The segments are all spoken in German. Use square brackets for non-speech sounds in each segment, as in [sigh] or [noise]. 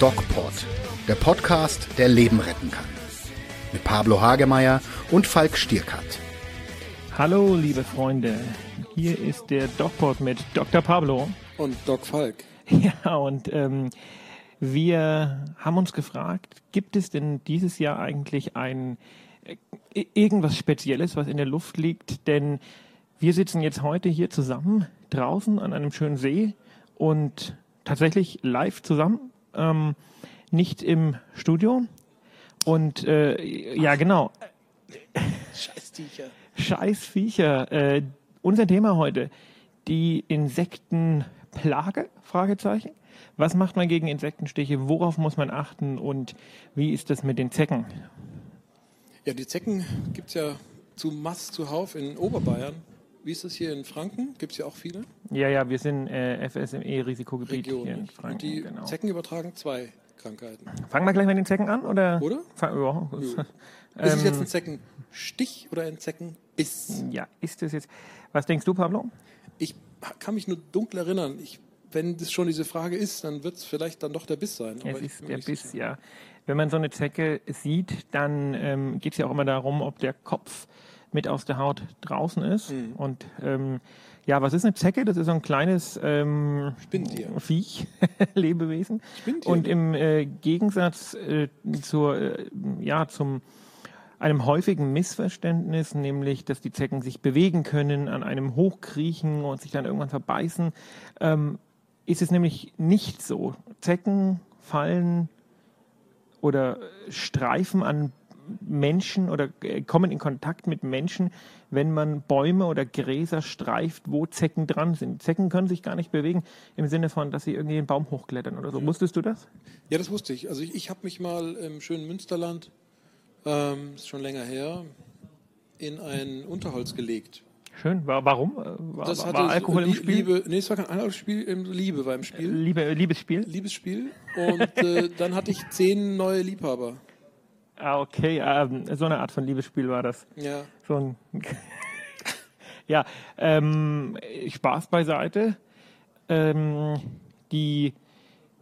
DocPod, der Podcast, der Leben retten kann. Mit Pablo Hagemeyer und Falk Stierkat. Hallo, liebe Freunde. Hier ist der DocPod mit Dr. Pablo. Und Doc Falk. [laughs] Ja, und ähm, wir haben uns gefragt, gibt es denn dieses Jahr eigentlich ein äh, irgendwas Spezielles, was in der Luft liegt? Denn wir sitzen jetzt heute hier zusammen draußen an einem schönen See und tatsächlich live zusammen, ähm, nicht im Studio. Und äh, ja, genau. Scheißviecher. Scheißviecher. Äh, unser Thema heute, die Insektenplage? Fragezeichen. Was macht man gegen Insektenstiche? Worauf muss man achten? Und wie ist das mit den Zecken? Ja, die Zecken gibt es ja zu Mass zuhauf in Oberbayern. Wie ist das hier in Franken? Gibt es ja auch viele? Ja, ja, wir sind äh, FSME-Risikogebiet hier in? Franken. Und die genau. Zecken übertragen zwei Krankheiten. Fangen wir gleich mit den Zecken an, oder? Oder? Fang. [laughs] Ist es Ähm, jetzt ein Zeckenstich oder ein Zeckenbiss? ja, ist es jetzt. Was denkst du, Pablo? Ich kann mich nur dunkel erinnern. Ich, wenn das schon diese Frage ist, dann wird es vielleicht dann doch der Biss sein. Es ist der Biss, sicher. ja. Wenn man so eine Zecke sieht, dann ähm, geht es ja auch immer darum, ob der Kopf mit aus der Haut draußen ist. Mhm. Und ähm, ja, was ist eine Zecke? Das ist so ein kleines ähm, Spinntier. Viech, [laughs] Lebewesen. Spinntier, Und im äh, Gegensatz äh, zur, äh, ja, zum einem häufigen Missverständnis, nämlich, dass die Zecken sich bewegen können, an einem hochkriechen und sich dann irgendwann verbeißen, ähm, ist es nämlich nicht so. Zecken fallen oder streifen an Menschen oder äh, kommen in Kontakt mit Menschen, wenn man Bäume oder Gräser streift, wo Zecken dran sind. Zecken können sich gar nicht bewegen im Sinne von, dass sie irgendwie den Baum hochklettern oder so. Wusstest du das? Ja, das wusste ich. Also ich, ich habe mich mal im schönen Münsterland, ähm, ist schon länger her, in ein Unterholz gelegt. Schön. War, warum? Äh, War, Das hatte war Alkohol im Spiel? Liebe, nee, es war kein Alkoholspiel, Liebe war im Spiel. Liebe, Liebesspiel? Liebesspiel. Und äh, dann hatte ich zehn neue Liebhaber. Ah, okay. Ähm, so eine Art von Liebesspiel war das. Ja. So ein [laughs] ja, ähm, Spaß beiseite. Ähm, die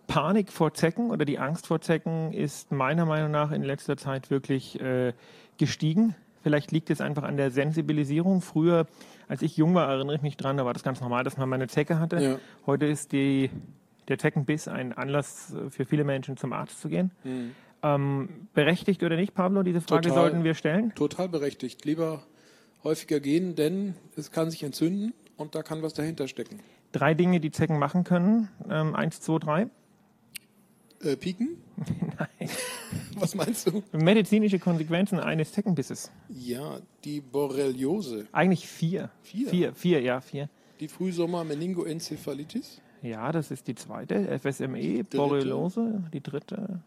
Panik vor Zecken oder die Angst vor Zecken ist meiner Meinung nach in letzter Zeit wirklich äh, gestiegen. Vielleicht liegt es einfach an der Sensibilisierung. Früher, als ich jung war, erinnere ich mich dran, da war das ganz normal, dass man mal eine Zecke hatte. Ja. Heute ist die, der Zeckenbiss ein Anlass für viele Menschen zum Arzt zu gehen. Ähm, berechtigt oder nicht, Pablo? Diese Frage Total. sollten wir stellen. Total berechtigt. Lieber häufiger gehen, denn es kann sich entzünden und da kann was dahinter stecken. Drei Dinge, die Zecken machen können. Ähm, eins, zwei, drei. Äh, pieken? [laughs] [laughs] Nein. Was meinst du? Medizinische Konsequenzen eines Zeckenbisses. Ja, die Borreliose, Eigentlich vier. Vier? Vier, vier ja, vier. die Frühsommer-Meningoenzephalitis. Ja, das ist die zweite. FSME, Borreliose. Die dritte.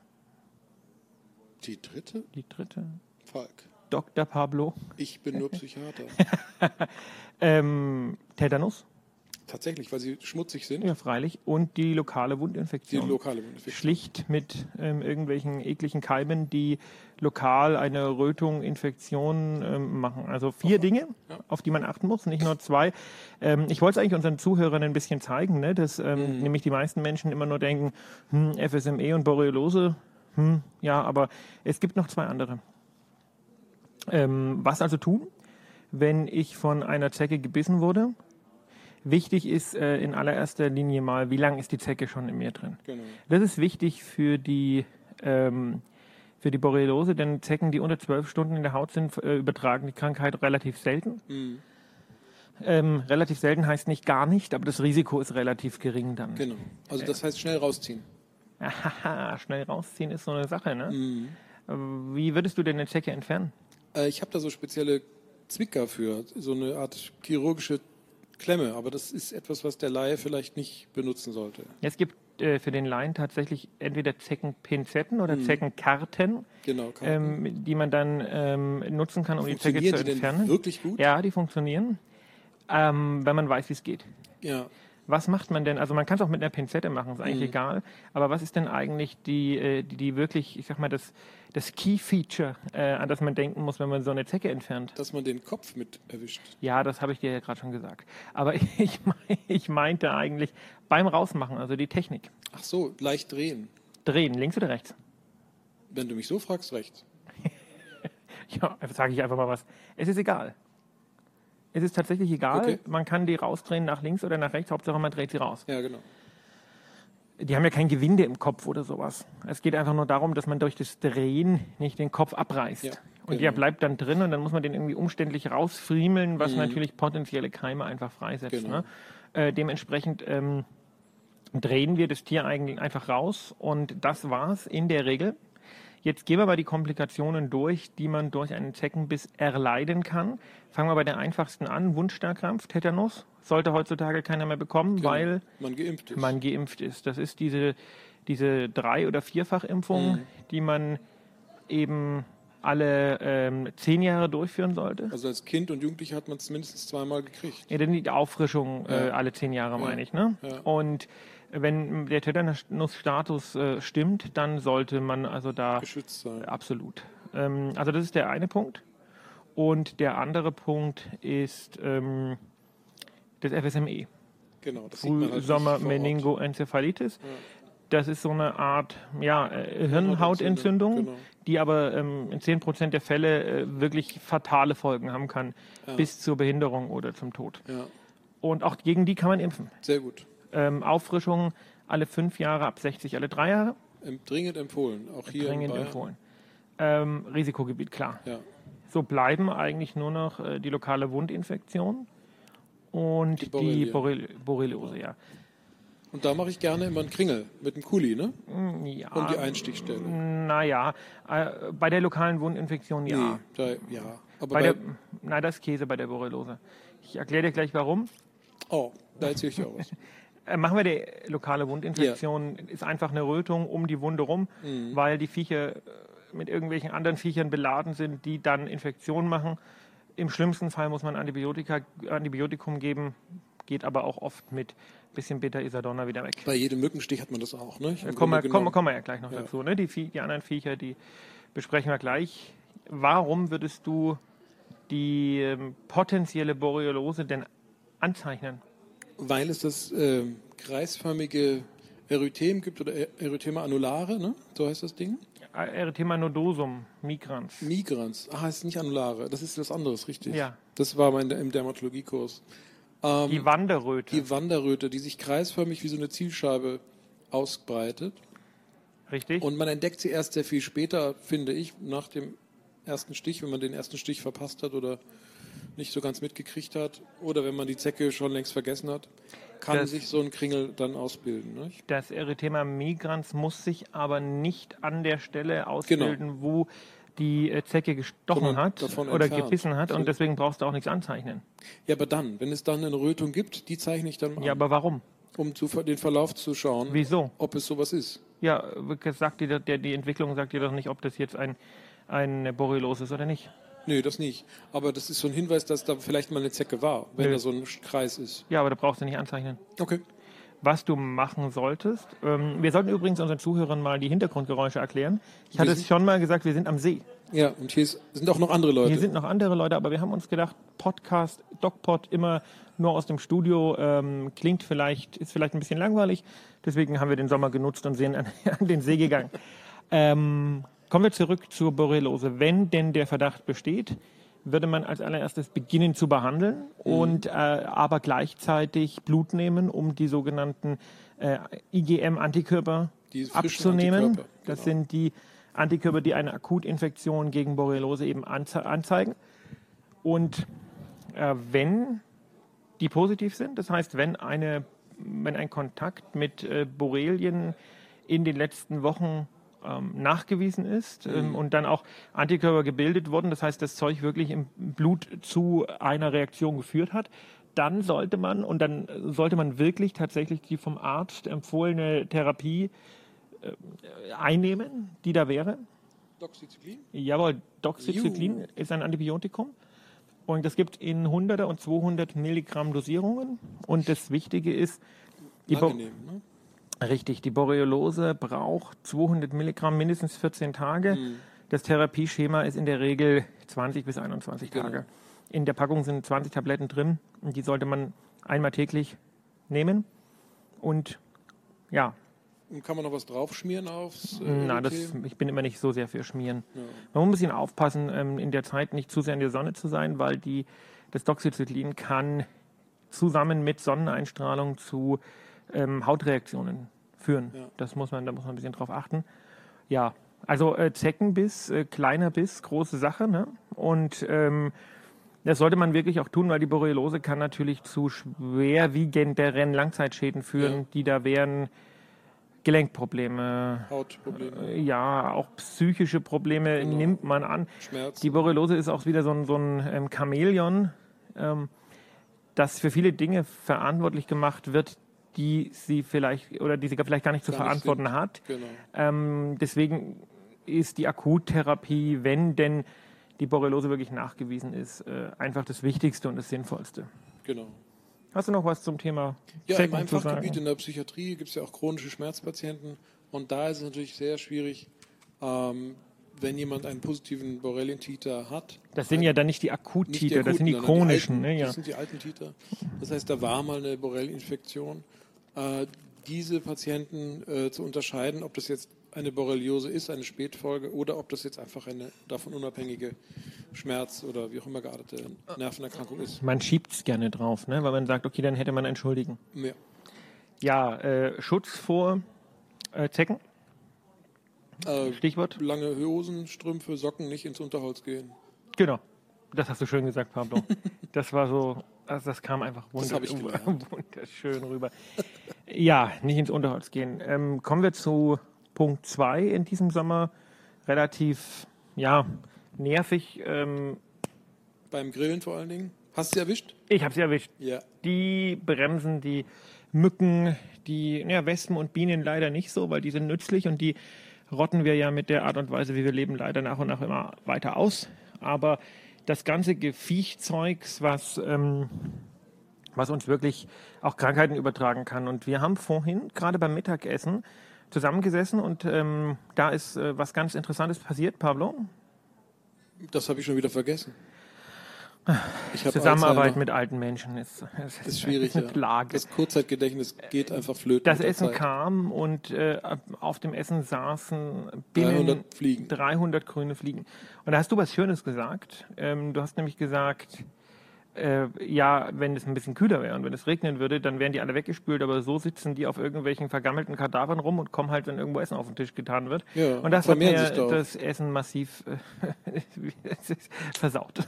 Die dritte? Die dritte. Falk. Dr. Pablo. Ich bin nur Psychiater. [laughs] Ähm, Tetanus. Tatsächlich, weil sie schmutzig sind. Ja, freilich. Und die lokale Die Wundinfektion. lokale Wundinfektion. Schlicht mit ähm, irgendwelchen ekligen Keimen, die lokal eine Rötung, Infektion ähm, machen. Also vier Dinge, Ja. auf die man achten muss, nicht nur zwei. Ähm, ich wollte es eigentlich unseren Zuhörern ein bisschen zeigen, ne, dass ähm, Mhm. nämlich die meisten Menschen immer nur denken, hm, FSME und Borreliose, hm, ja, aber es gibt noch zwei andere. Ähm, was also tun, wenn ich von einer Zecke gebissen wurde? Wichtig ist äh, in allererster Linie mal, wie lange ist die Zecke schon in mir drin? Genau. Das ist wichtig für die, ähm, für die Borreliose, denn Zecken, die unter zwölf Stunden in der Haut sind, äh, übertragen die Krankheit relativ selten. Mhm. Ähm, relativ selten heißt nicht gar nicht, aber das Risiko ist relativ gering dann. Genau. Also das heißt schnell rausziehen. Haha, schnell rausziehen ist so eine Sache, ne? Mhm. Wie würdest du denn eine Zecke entfernen? Äh, ich habe da so spezielle Zwicker für, so eine Art chirurgische Klemme, aber das ist etwas, was der Laie vielleicht nicht benutzen sollte. Es gibt äh, für den Laien tatsächlich entweder Zeckenpinzetten oder Zeckenkarten, Genau. Ähm, die man dann ähm, nutzen kann, um die Zecke zu die entfernen. denn wirklich gut? Ja, die funktionieren, ähm, wenn man weiß, wie es geht. Ja. Was macht man denn? Also man kann es auch mit einer Pinzette machen, ist eigentlich egal. Aber was ist denn eigentlich die, äh, die, die wirklich, ich sag mal, das, das Key-Feature, äh, an das man denken muss, wenn man so eine Zecke entfernt? Dass man den Kopf mit erwischt. Ja, das habe ich dir ja gerade schon gesagt. Aber [laughs] ich, ich meinte eigentlich beim Rausmachen, also die Technik. Ach so, leicht drehen. drehen, links oder rechts? Wenn du mich so fragst, rechts. [laughs] Ja, sage ich einfach mal was. Es ist egal. Es ist tatsächlich egal. Okay. Man kann die rausdrehen nach links oder nach rechts. Hauptsache man dreht sie raus. Ja, genau. Die haben ja kein Gewinde im Kopf oder sowas. Es geht einfach nur darum, dass man durch das Drehen nicht den Kopf abreißt. Ja, und genau. der bleibt dann drin und dann muss man den irgendwie umständlich rausfriemeln, was Mhm. natürlich potenzielle Keime einfach freisetzt. Genau. Ne? Äh, dementsprechend ähm, drehen wir das Tier eigentlich einfach raus und das war's in der Regel. Jetzt gehen wir mal die Komplikationen durch, die man durch einen Zeckenbiss erleiden kann. Fangen wir bei der einfachsten an. Wundstarkrampf, Tetanus, sollte heutzutage keiner mehr bekommen, genau. weil man geimpft ist. man geimpft ist. Das ist diese, diese Drei- oder Vierfachimpfung, Mhm. die man eben alle ähm, zehn Jahre durchführen sollte. also als Kind und Jugendlicher hat man es mindestens zweimal gekriegt. Ja, denn die Auffrischung äh, Ja. alle zehn Jahre, Ja. meine ich. Ne? Ja. Und wenn der Tetanusstatus äh, stimmt, dann sollte man also da Geschützt sein. absolut. Ähm, also das ist der eine Punkt. Und der andere Punkt ist ähm, das FSME. Genau, das sieht man halt nicht Frühsommer vor Ort. Meningoenzephalitis. Ja. Das ist so eine Art ja, äh, Hirnhautentzündung, Genau. Die aber ähm, in 10% der Fälle äh, wirklich fatale Folgen haben kann, Ja. bis zur Behinderung oder zum Tod. Ja, Und auch gegen die kann man impfen. sehr gut. Ähm, Auffrischung alle fünf Jahre, ab 60 alle drei Jahre, dringend empfohlen. Auch hier in dringend empfohlen. Ähm, Risikogebiet, klar. Ja. So bleiben eigentlich nur noch äh, die lokale Wundinfektion und Die die, Borrelie. Borrel Borreliose, ja. Und da mache ich gerne immer einen Kringel mit einem Kuli, ne? ja Um die Einstichstelle. Naja, äh, bei der lokalen Wundinfektion ja. Nee, da, ja. Aber Bei bei, der, na, das ist Käse bei der Borreliose. Ich erkläre dir gleich warum. oh, da erzähle ich dir auch was. [laughs] Äh, machen wir die lokale Wundinfektion, ist einfach eine Rötung um die Wunde rum, Mhm. weil die Viecher äh, mit irgendwelchen anderen Viechern beladen sind, die dann Infektionen machen. Im schlimmsten Fall muss man Antibiotika, Antibiotikum geben, geht aber auch oft mit bisschen Beta-Isadonna wieder weg. Bei jedem Mückenstich hat man das auch, ne? Da kommen wir, Grunde kommen, kommen wir ja gleich noch Ja. dazu. Ne? Die, die anderen Viecher, die besprechen wir gleich. Warum würdest du die ähm, potenzielle Borreliose denn anzeichnen? Weil es das ähm, kreisförmige Erythem gibt oder E- Erythema annulare, ne? So heißt das Ding. Erythema nodosum migrans. Migrans. Ah, ist nicht annulare. Das ist was anderes, richtig. Ja. Das war mein im Dermatologiekurs. Ähm, Die Wanderröte. die Wanderröte, die sich kreisförmig wie so eine Zielscheibe ausbreitet. Richtig? Und man entdeckt sie erst sehr viel später, finde ich, nach dem ersten Stich, wenn man den ersten Stich verpasst hat oder nicht so ganz mitgekriegt hat. Oder wenn man die Zecke schon längst vergessen hat, kann Das- sich so ein Kringel dann ausbilden. Nicht? das Erythema migrans muss sich aber nicht an der Stelle ausbilden, wo die äh, Zecke gestochen hat oder entfernt. gebissen hat und deswegen brauchst du auch nichts anzeichnen. Ja, aber dann, wenn es dann eine Rötung gibt, die zeichne ich dann mal Ja, aber warum? um zu, den Verlauf zu schauen, Wieso? ob es sowas ist. Ja, sagt dir, der, die Entwicklung sagt dir doch nicht, ob das jetzt ein, ein Borreliose ist oder nicht. Nö, das nicht. Aber das ist so ein Hinweis, dass da vielleicht mal eine Zecke war, wenn Nö. da so ein Kreis ist. Ja, aber da brauchst du nicht anzeichnen. Okay. Was du machen solltest. Ähm, wir sollten übrigens unseren Zuhörern mal die Hintergrundgeräusche erklären. Ich hatte es schon mal gesagt, wir sind am See. Ja, und hier sind auch noch andere Leute. Hier sind noch andere Leute, aber wir haben uns gedacht, Podcast, DocPod, immer nur aus dem Studio, ähm, klingt vielleicht, ist vielleicht ein bisschen langweilig. Deswegen haben wir den Sommer genutzt und sind an, [laughs] an den See gegangen. Ähm, kommen wir zurück zur Borreliose. Wenn denn der Verdacht besteht, würde man als allererstes beginnen zu behandeln und äh, aber gleichzeitig Blut nehmen, um die sogenannten äh, IgM-Antikörper abzunehmen. Antikörper, Das genau. sind die Antikörper, die eine Akutinfektion gegen Borreliose eben anze anzeigen. Und äh, wenn die positiv sind, das heißt, wenn, eine, wenn ein Kontakt mit äh, Borrelien in den letzten Wochen ähm, nachgewiesen ist ähm, und dann auch Antikörper gebildet wurden, das heißt, das Zeug wirklich im Blut zu einer Reaktion geführt hat, dann sollte man und dann sollte man wirklich tatsächlich die vom Arzt empfohlene Therapie äh, einnehmen, die da wäre. Doxycyclin? Jawohl, Doxycyclin Juhu. ist ein Antibiotikum. Und das gibt in 100er und 200 Milligramm Dosierungen. Und das Wichtige ist, die Angenehm, ne? Richtig, die Borreliose braucht 200 Milligramm mindestens 14 Tage. Mhm. Das Therapieschema ist in der Regel 20 bis 21 Genau. Tage. In der Packung sind 20 Tabletten drin und die sollte man einmal täglich nehmen. Und ja, Kann man noch was draufschmieren aufs? Äh, Na, das, ich bin immer nicht so sehr für Schmieren. Ja. Man muss ein bisschen aufpassen, ähm, in der Zeit nicht zu sehr in der Sonne zu sein, weil die, das Doxycyclin kann zusammen mit Sonneneinstrahlung zu ähm, Hautreaktionen führen. Ja. Das muss man, da muss man ein bisschen drauf achten. Ja, also äh, Zeckenbiss, äh, kleiner Biss, große Sache. Ne? Und ähm, das sollte man wirklich auch tun, weil die Borreliose kann natürlich zu schwerwiegenderen Langzeitschäden führen, ja. die da wären Gelenkprobleme, Hautprobleme. Äh, ja, auch psychische Probleme genau. nimmt man an. Schmerz. Die Borreliose ist auch wieder so ein, so ein ähm, Chamäleon, ähm, das für viele Dinge verantwortlich gemacht wird, die sie vielleicht oder die sie vielleicht gar nicht zu gar verantworten nicht hat. Genau. Ähm, deswegen ist die Akuttherapie, wenn denn die Borreliose wirklich nachgewiesen ist, äh, einfach das Wichtigste und das Sinnvollste. Genau. Hast du noch was zum Thema Ja, Zecken in meinem Fachgebiet in der Psychiatrie gibt es ja auch chronische Schmerzpatienten und da ist es natürlich sehr schwierig, ähm, wenn jemand einen positiven Borrelien-Titer hat. Das sind ja dann nicht die Akut-Titer, das sind die chronischen. Die alten, ne, ja. Das sind die alten Titer. Das heißt, da war mal eine Borrelieninfektion. Äh, diese Patienten äh, zu unterscheiden, ob das jetzt eine Borreliose ist, eine Spätfolge, oder ob das jetzt einfach eine davon unabhängige Schmerz oder wie auch immer geartete Nervenerkrankung ist. Man schiebt es gerne drauf, ne? weil man sagt, okay, dann hätte man entschuldigen. Ja, ja äh, Schutz vor äh, Zecken. Äh, Stichwort? Lange Hosen, Strümpfe, Socken, nicht ins Unterholz gehen. Genau. Das hast du schön gesagt, Pablo. [laughs] das war so, also das kam einfach wunder [laughs] wunderschön rüber. ja, nicht ins Unterholz gehen. Ähm, kommen wir zu Punkt 2 in diesem Sommer. Relativ, ja, nervig. Ähm, Beim Grillen vor allen Dingen. Hast du sie erwischt? Ich habe sie erwischt. Ja. Die bremsen die Mücken, die ja, Wespen und Bienen leider nicht so, weil die sind nützlich und die rotten wir ja mit der Art und Weise, wie wir leben, leider nach und nach immer weiter aus. Aber das ganze Gefiechzeugs, was, ähm, was uns wirklich auch Krankheiten übertragen kann. Und wir haben vorhin, gerade beim Mittagessen, zusammengesessen und ähm, da ist äh, was ganz Interessantes passiert, Pablo. Das habe ich schon wieder vergessen. Zusammenarbeit mit alten Menschen ist, ist, ist schwierig. Ist ja. Das Kurzzeitgedächtnis geht einfach flöten. Das Essen kam und äh, auf dem Essen saßen binnen 300 Fliegen. 300 grüne Fliegen. Und da hast du was Schönes gesagt. Ähm, du hast nämlich gesagt, äh, ja, wenn es ein bisschen kühler wäre und wenn es regnen würde, dann wären die alle weggespült, aber so sitzen die auf irgendwelchen vergammelten Kadavern rum und kommen halt, wenn irgendwo Essen auf den Tisch getan wird. Ja, und das hat mir das Essen massiv [laughs] äh, versaut.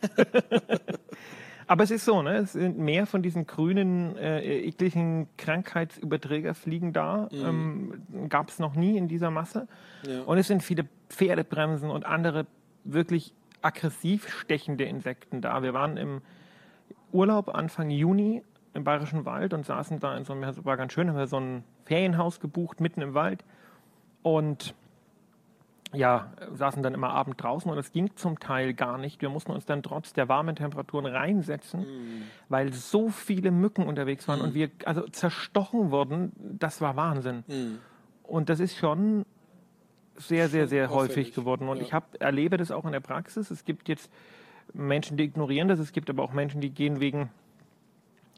[laughs] Aber es ist so, ne? Es sind mehr von diesen grünen, äh, ekligen Krankheitsüberträgerfliegen da. Mhm. Ähm, Gab es noch nie in dieser Masse. Ja. Und es sind viele Pferdebremsen und andere wirklich aggressiv stechende Insekten da. Wir waren im Urlaub Anfang Juni im Bayerischen Wald und saßen da in so einem, war ganz schön, haben wir so ein Ferienhaus gebucht mitten im Wald und ja, saßen dann immer abend draußen und es ging zum Teil gar nicht. Wir mussten uns dann trotz der warmen Temperaturen reinsetzen, mm. weil so viele Mücken unterwegs waren mm. und wir also zerstochen wurden. Das war Wahnsinn. Mm. Und das ist schon sehr, sehr, sehr häufig geworden. Und ja. ich hab, erlebe das auch in der Praxis. Es gibt jetzt Menschen, die ignorieren das. Es gibt aber auch Menschen, die gehen wegen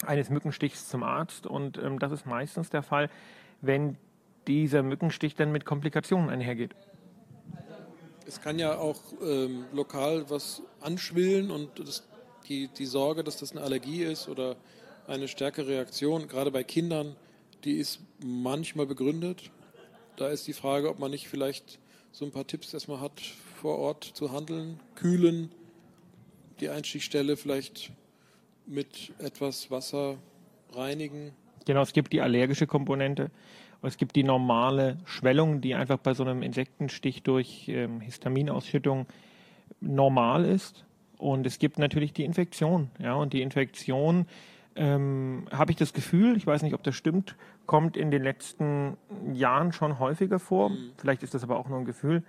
eines Mückenstichs zum Arzt. Und ähm, das ist meistens der Fall, wenn dieser Mückenstich dann mit Komplikationen einhergeht. Es kann ja auch ähm, lokal was anschwillen und das, die, die Sorge, dass das eine Allergie ist oder eine stärkere Reaktion, gerade bei Kindern, die ist manchmal begründet. Da ist die Frage, ob man nicht vielleicht so ein paar Tipps erstmal hat, vor Ort zu handeln, kühlen, die Einstichstelle vielleicht mit etwas Wasser reinigen. Genau, es gibt die allergische Komponente. Es gibt die normale Schwellung, die einfach bei so einem Insektenstich durch ähm, Histaminausschüttung normal ist. Und es gibt natürlich die Infektion. Ja, und die Infektion ähm, habe ich das Gefühl, ich weiß nicht, ob das stimmt, kommt in den letzten Jahren schon häufiger vor. Mhm. Vielleicht ist das aber auch nur ein Gefühl.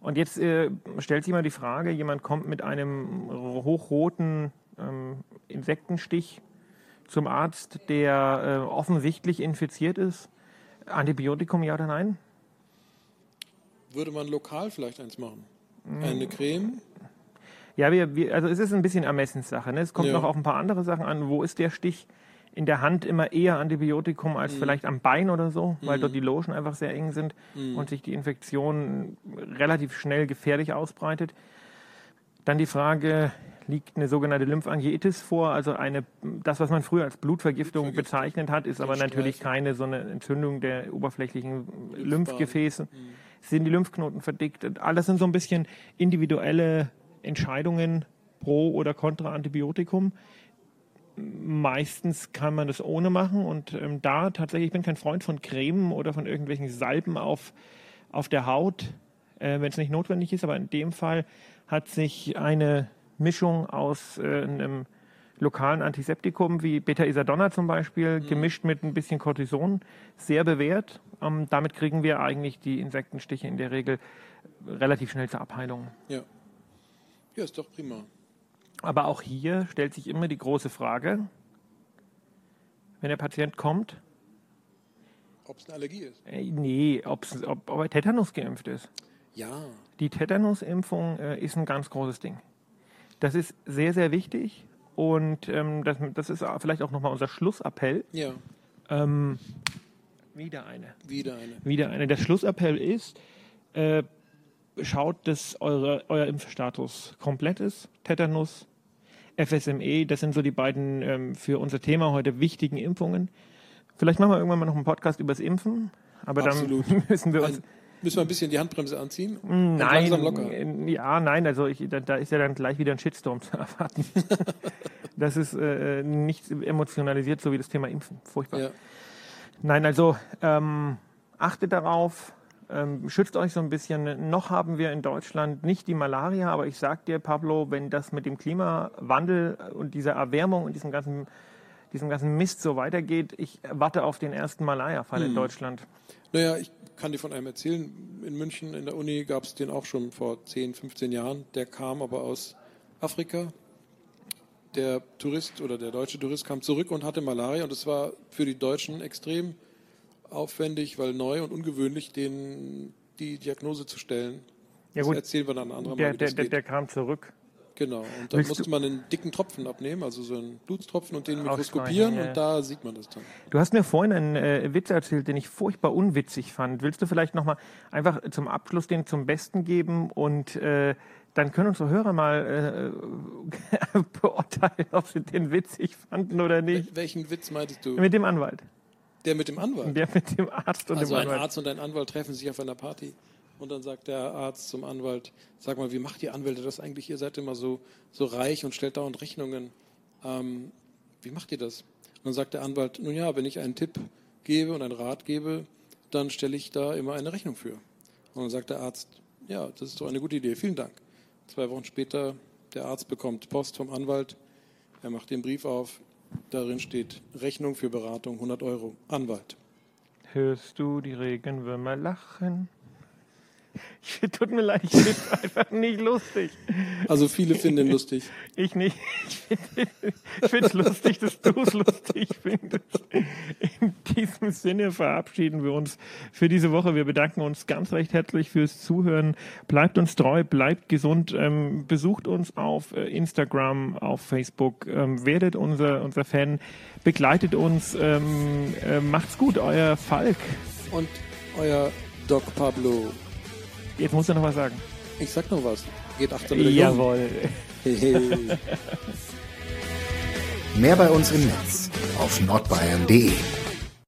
Und jetzt äh, stellt sich mal die Frage, jemand kommt mit einem hochroten ähm, Insektenstich zum Arzt, der äh, offensichtlich infiziert ist. Antibiotikum, ja oder nein? Würde man lokal vielleicht eins machen? Mhm. Eine Creme? Ja, wir, wir, also es ist ein bisschen Ermessenssache. Ne? Es kommt ja. noch auf ein paar andere Sachen an. Wo ist der Stich? in der Hand immer eher Antibiotikum als vielleicht am Bein oder so, weil dort die Logen einfach sehr eng sind und sich die Infektion relativ schnell gefährlich ausbreitet. Dann die Frage, liegt eine sogenannte Lymphangiitis vor, also eine, das, was man früher als Blutvergiftung bezeichnet hat, ist aber natürlich keine so eine Entzündung der oberflächlichen Lymphgefäße. Sind die Lymphknoten verdickt? Alles sind so ein bisschen individuelle Entscheidungen pro oder contra Antibiotikum. Meistens kann man das ohne machen und ähm, da tatsächlich, ich bin kein Freund von Cremen oder von irgendwelchen Salben auf, auf der Haut, äh, wenn es nicht notwendig ist, aber in dem Fall hat sich eine Mischung aus äh, einem lokalen Antiseptikum wie Beta-Isadonna zum Beispiel, gemischt mit ein bisschen Cortison, sehr bewährt. Ähm, damit kriegen wir eigentlich die Insektenstiche in der Regel relativ schnell zur Abheilung. Ja. Ja, ist doch prima. Aber auch hier stellt sich immer die große Frage, wenn der Patient kommt, Ob es eine Allergie ist. äh, nee, ob's, ob, ob er Tetanus geimpft ist. Ja. Die Tetanusimpfung äh, ist ein ganz großes Ding. Das ist sehr, sehr wichtig und ähm, das, das ist vielleicht auch nochmal unser Schlussappell. Ja. Ähm, wieder eine. Wieder eine. Wieder eine. Der Schlussappell ist, äh, schaut, dass eure, euer Impfstatus komplett ist. Tetanus, FSME, das sind so die beiden ähm, für unser Thema heute wichtigen Impfungen. Vielleicht machen wir irgendwann mal noch einen Podcast übers Impfen, aber Absolut. dann [laughs] müssen wir uns Ein, müssen wir ein bisschen die Handbremse anziehen? Und Nein, Langsam locker. äh, ja, nein, also ich, da, da ist ja dann gleich wieder ein Shitstorm zu [laughs] erwarten. das ist äh, nicht emotionalisiert, so wie das Thema Impfen. Furchtbar. Ja. Nein, also ähm, achtet darauf, ähm, schützt euch so ein bisschen. Noch haben wir in Deutschland nicht die Malaria, aber ich sag dir, Pablo, wenn das mit dem Klimawandel und dieser Erwärmung und diesem ganzen, diesem ganzen Mist so weitergeht, ich warte auf den ersten Malaria-Fall Hm. in Deutschland. Naja, ich kann dir von einem erzählen. In München in der Uni gab es den auch schon vor 10, 15 Jahren. Der kam aber aus Afrika. Der Tourist oder der deutsche Tourist kam zurück und hatte Malaria. Und es war für die Deutschen extrem aufwendig, weil neu und ungewöhnlich, den die Diagnose zu stellen. Ja das gut, erzählen wir dann ein anderer Mal, der, wie der, das der, der kam zurück. Genau. Und dann musste man einen dicken Tropfen abnehmen, also so einen Blutstropfen und den mikroskopieren ja. und da sieht man das dann. Du hast mir vorhin einen äh, Witz erzählt, den ich furchtbar unwitzig fand. Willst du vielleicht nochmal einfach zum Abschluss den zum Besten geben und äh, dann können unsere Hörer mal äh, [laughs] beurteilen, ob sie den witzig fanden oder nicht. Welchen Witz meintest du? Mit dem Anwalt. Der mit dem Anwalt. Der mit dem Arzt und Also dem ein Anwalt. Arzt und ein Anwalt treffen sich auf einer Party und dann sagt der Arzt zum Anwalt, sag mal, wie macht ihr Anwälte das eigentlich? Ihr seid immer so, so reich und stellt dauernd Rechnungen. Ähm, wie macht ihr das? Und dann sagt der Anwalt, nun ja, wenn ich einen Tipp gebe und einen Rat gebe, dann stelle ich da immer eine Rechnung für. Und dann sagt der Arzt, ja, das ist doch eine gute Idee, vielen Dank. Zwei Wochen später, der Arzt bekommt Post vom Anwalt, er macht den Brief auf, darin steht Rechnung für Beratung 100 Euro, Anwalt. Hörst du die Regenwürmer lachen? [laughs] Ich, tut mir leid, ich finde es einfach nicht lustig. Also viele finden ihn lustig. [laughs] Ich nicht. Ich finde es lustig, dass du es lustig findest. In diesem Sinne verabschieden wir uns für diese Woche. Wir bedanken uns ganz recht herzlich fürs Zuhören. Bleibt uns treu, bleibt gesund. Ähm, besucht uns auf äh, Instagram, auf Facebook. Ähm, werdet unser, unser Fan. Begleitet uns. Ähm, äh, macht's gut, euer Falk. Und euer Doc Pablo. Jetzt musst du noch was sagen. Ich sag noch was. Geht achter mit der Jungen. Jawohl. Mehr bei uns im Netz auf nordbayern.de.